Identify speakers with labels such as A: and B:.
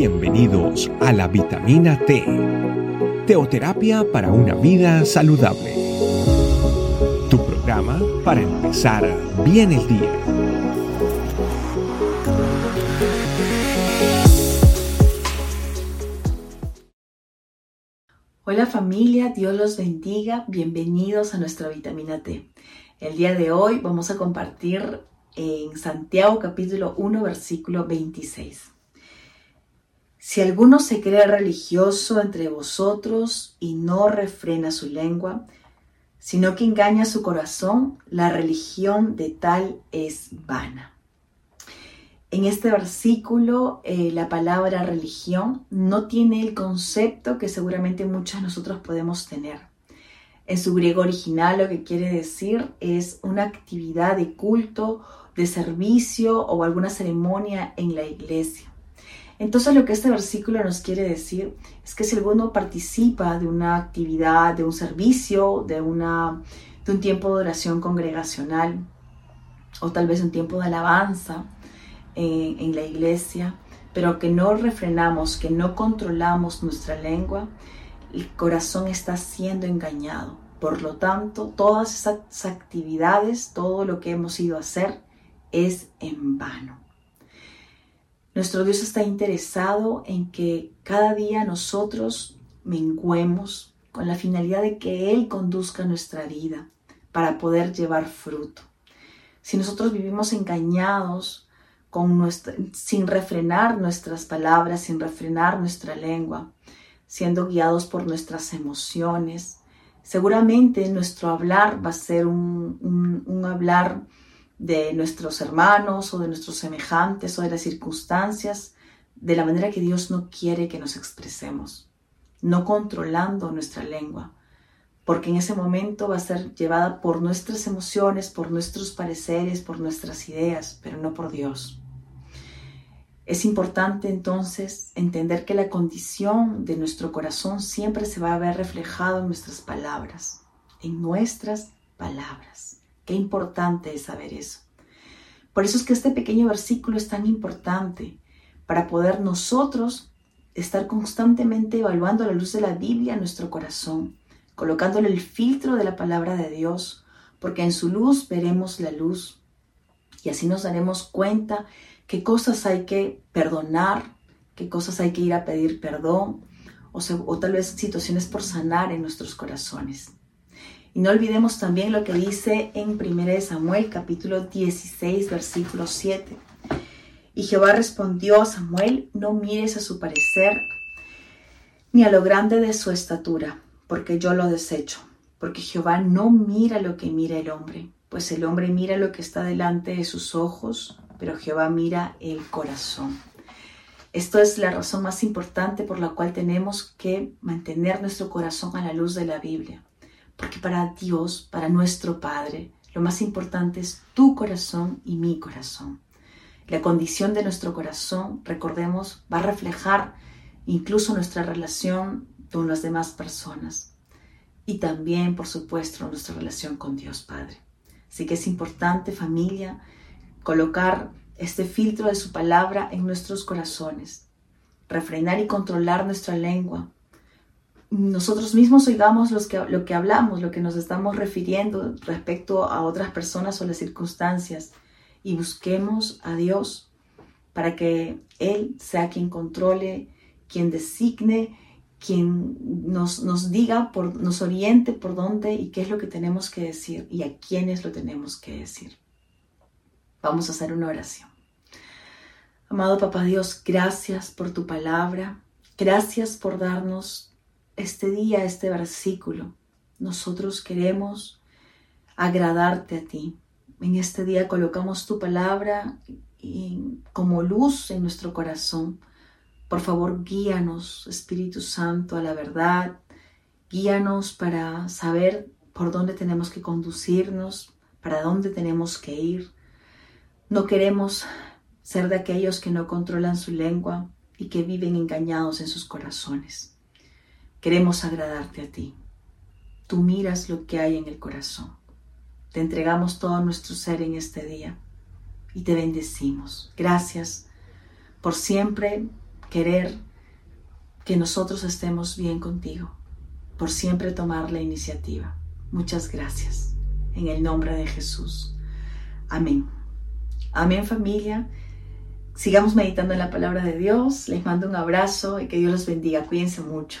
A: Bienvenidos a la vitamina T, teoterapia para una vida saludable. Tu programa para empezar bien el día.
B: Hola familia, Dios los bendiga, bienvenidos a nuestra vitamina T. El día de hoy vamos a compartir en Santiago capítulo 1 versículo 26. Si alguno se cree religioso entre vosotros y no refrena su lengua, sino que engaña su corazón, la religión de tal es vana. En este versículo, eh, la palabra religión no tiene el concepto que seguramente muchos de nosotros podemos tener. En su griego original lo que quiere decir es una actividad de culto, de servicio o alguna ceremonia en la iglesia. Entonces lo que este versículo nos quiere decir es que si alguno participa de una actividad, de un servicio, de, una, de un tiempo de oración congregacional o tal vez un tiempo de alabanza en, en la iglesia, pero que no refrenamos, que no controlamos nuestra lengua, el corazón está siendo engañado. Por lo tanto, todas esas actividades, todo lo que hemos ido a hacer, es en vano. Nuestro Dios está interesado en que cada día nosotros menguemos con la finalidad de que Él conduzca nuestra vida para poder llevar fruto. Si nosotros vivimos engañados, sin refrenar nuestras palabras, sin refrenar nuestra lengua, siendo guiados por nuestras emociones, seguramente nuestro hablar va a ser un hablar de nuestros hermanos o de nuestros semejantes o de las circunstancias de la manera que Dios no quiere que nos expresemos, no controlando nuestra lengua, porque en ese momento va a ser llevada por nuestras emociones, por nuestros pareceres, por nuestras ideas, pero no por Dios. Es importante entonces entender que la condición de nuestro corazón siempre se va a ver reflejado en nuestras palabras, en nuestras palabras. Qué importante es saber eso. Por eso es que este pequeño versículo es tan importante para poder nosotros estar constantemente evaluando la luz de la Biblia en nuestro corazón, colocándole el filtro de la palabra de Dios, porque en su luz veremos la luz y así nos daremos cuenta qué cosas hay que perdonar, qué cosas hay que ir a pedir perdón o, o tal vez situaciones por sanar en nuestros corazones. Y no olvidemos también lo que dice en 1 Samuel capítulo 16 versículo 7. Y Jehová respondió a Samuel, no mires a su parecer ni a lo grande de su estatura, porque yo lo desecho, porque Jehová no mira lo que mira el hombre, pues el hombre mira lo que está delante de sus ojos, pero Jehová mira el corazón. Esto es la razón más importante por la cual tenemos que mantener nuestro corazón a la luz de la Biblia. Porque para Dios, para nuestro Padre, lo más importante es tu corazón y mi corazón. La condición de nuestro corazón, recordemos, va a reflejar incluso nuestra relación con las demás personas y también, por supuesto, nuestra relación con Dios Padre. Así que es importante, familia, colocar este filtro de su palabra en nuestros corazones, refrenar y controlar nuestra lengua nosotros mismos oigamos los que, lo que hablamos, lo que nos estamos refiriendo respecto a otras personas o las circunstancias y busquemos a Dios para que Él sea quien controle, quien designe, quien nos, nos diga, por, nos oriente por dónde y qué es lo que tenemos que decir y a quiénes lo tenemos que decir. Vamos a hacer una oración. Amado Papá Dios, gracias por tu palabra, gracias por darnos este día, este versículo. Nosotros queremos agradarte a ti. En este día colocamos tu palabra como luz en nuestro corazón. Por favor, guíanos, Espíritu Santo, a la verdad. Guíanos para saber por dónde tenemos que conducirnos, para dónde tenemos que ir. No queremos ser de aquellos que no controlan su lengua y que viven engañados en sus corazones. Queremos agradarte a ti. Tú miras lo que hay en el corazón. Te entregamos todo nuestro ser en este día y te bendecimos. Gracias por siempre querer que nosotros estemos bien contigo, por siempre tomar la iniciativa. Muchas gracias. En el nombre de Jesús. Amén. Amén familia. Sigamos meditando en la palabra de Dios. Les mando un abrazo y que Dios los bendiga. Cuídense mucho.